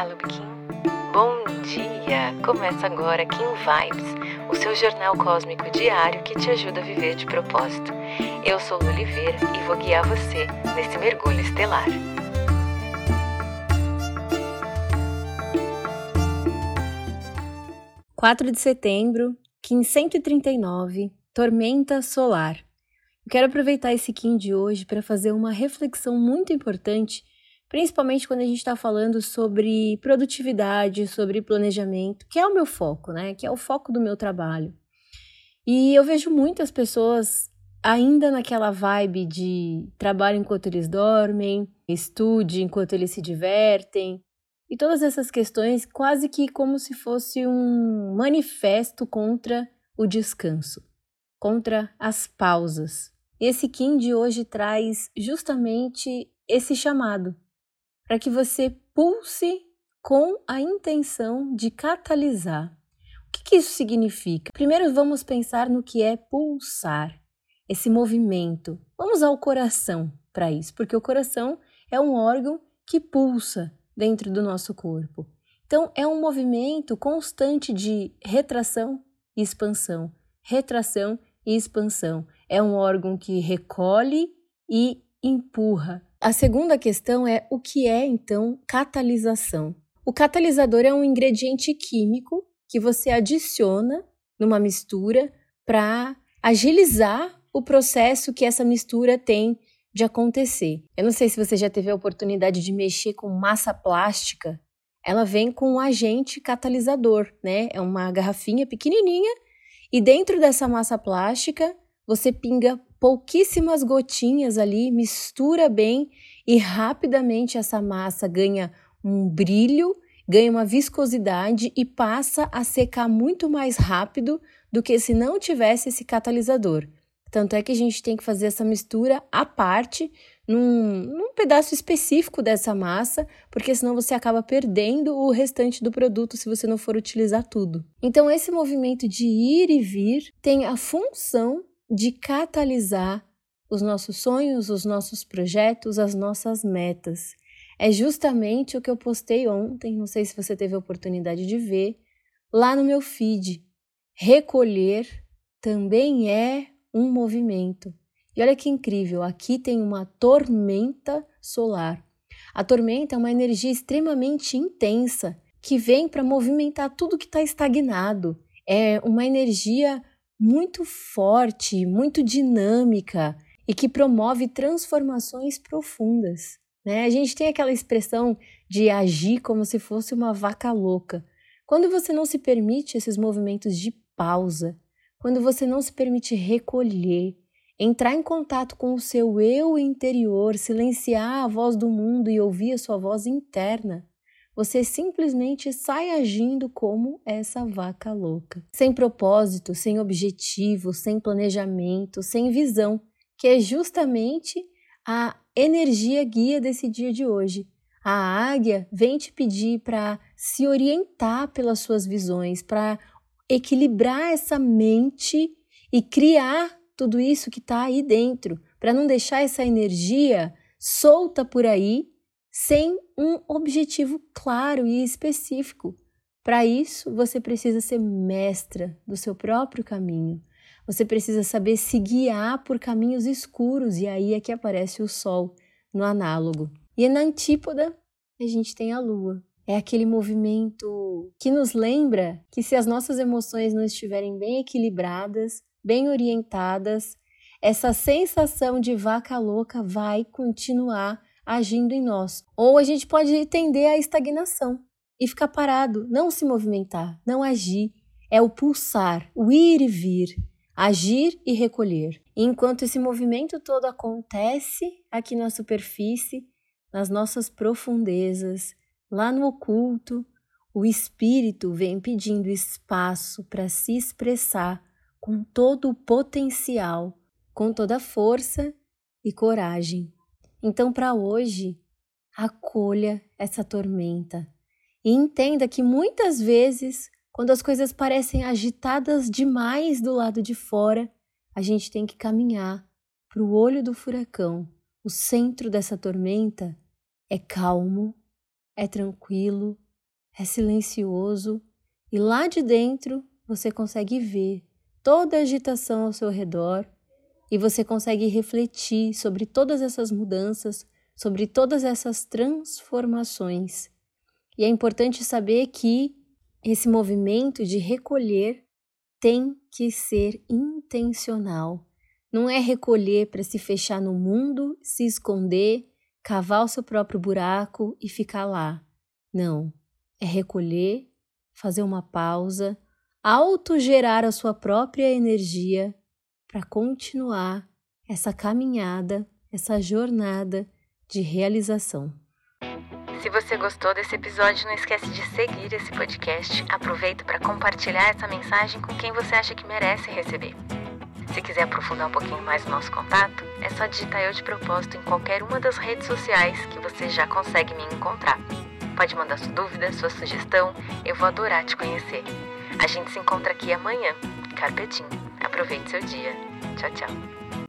Fala, Kim. Bom dia! Começa agora Kim Vibes, o seu jornal cósmico diário que te ajuda a viver de propósito. Eu sou Lu Oliveira e vou guiar você nesse mergulho estelar. Quatro de setembro, Kim 139, Tormenta Solar. Quero aproveitar esse Kim de hoje para fazer uma reflexão muito importante principalmente quando a gente está falando sobre produtividade, sobre planejamento, que é o meu foco, né? Que é o foco do meu trabalho. E eu vejo muitas pessoas ainda naquela vibe de trabalho enquanto eles dormem, estude enquanto eles se divertem, e todas essas questões quase que como se fosse um manifesto contra o descanso, contra as pausas. Esse Kim de hoje traz justamente esse chamado para que você pulse com a intenção de catalisar. O que, que isso significa? Primeiro vamos pensar no que é pulsar, esse movimento. Vamos ao coração para isso, porque o coração é um órgão que pulsa dentro do nosso corpo. Então, é um movimento constante de retração e expansão, retração e expansão. É um órgão que recolhe e empurra, a segunda questão é o que é então catalisação? O catalisador é um ingrediente químico que você adiciona numa mistura para agilizar o processo que essa mistura tem de acontecer. Eu não sei se você já teve a oportunidade de mexer com massa plástica. Ela vem com um agente catalisador, né? É uma garrafinha pequenininha e dentro dessa massa plástica você pinga pouquíssimas gotinhas ali, mistura bem e rapidamente essa massa ganha um brilho, ganha uma viscosidade e passa a secar muito mais rápido do que se não tivesse esse catalisador. Tanto é que a gente tem que fazer essa mistura à parte, num, num, pedaço específico dessa massa, porque senão você acaba perdendo o restante do produto se você não for utilizar tudo. Então, esse movimento de ir e vir tem a função de catalisar os nossos sonhos, os nossos projetos, as nossas metas. É justamente o que eu postei ontem, não sei se você teve a oportunidade de ver, lá no meu feed. Recolher também é um movimento. E olha que incrível, aqui tem uma tormenta solar. A tormenta é uma energia extremamente intensa que vem para movimentar tudo que está estagnado. É uma energia muito forte, muito dinâmica e que promove transformações profundas. Né? A gente tem aquela expressão de agir como se fosse uma vaca louca. Quando você não se permite esses movimentos de pausa, quando você não se permite recolher, entrar em contato com o seu eu interior, silenciar a voz do mundo e ouvir a sua voz interna, você simplesmente sai agindo como essa vaca louca, sem propósito, sem objetivo, sem planejamento, sem visão, que é justamente a energia guia desse dia de hoje. A águia vem te pedir para se orientar pelas suas visões, para equilibrar essa mente e criar tudo isso que está aí dentro, para não deixar essa energia solta por aí sem um objetivo claro e específico. Para isso, você precisa ser mestra do seu próprio caminho. Você precisa saber se guiar por caminhos escuros, e aí é que aparece o Sol no análogo. E na antípoda, a gente tem a Lua. É aquele movimento que nos lembra que se as nossas emoções não estiverem bem equilibradas, bem orientadas, essa sensação de vaca louca vai continuar agindo em nós. Ou a gente pode tender à estagnação e ficar parado, não se movimentar, não agir. É o pulsar, o ir e vir, agir e recolher. Enquanto esse movimento todo acontece aqui na superfície, nas nossas profundezas, lá no oculto, o espírito vem pedindo espaço para se expressar com todo o potencial, com toda a força e coragem. Então, para hoje, acolha essa tormenta e entenda que muitas vezes, quando as coisas parecem agitadas demais do lado de fora, a gente tem que caminhar para o olho do furacão. O centro dessa tormenta é calmo, é tranquilo, é silencioso e lá de dentro você consegue ver toda a agitação ao seu redor e você consegue refletir sobre todas essas mudanças, sobre todas essas transformações. E é importante saber que esse movimento de recolher tem que ser intencional. Não é recolher para se fechar no mundo, se esconder, cavar o seu próprio buraco e ficar lá. Não. É recolher, fazer uma pausa, autogerar a sua própria energia para continuar essa caminhada, essa jornada de realização. Se você gostou desse episódio, não esquece de seguir esse podcast. Aproveita para compartilhar essa mensagem com quem você acha que merece receber. Se quiser aprofundar um pouquinho mais o nosso contato, é só digitar eu de propósito em qualquer uma das redes sociais que você já consegue me encontrar. Pode mandar sua dúvida, sua sugestão, eu vou adorar te conhecer. A gente se encontra aqui amanhã. Carpetinho. Aproveite seu dia. Tchau, tchau.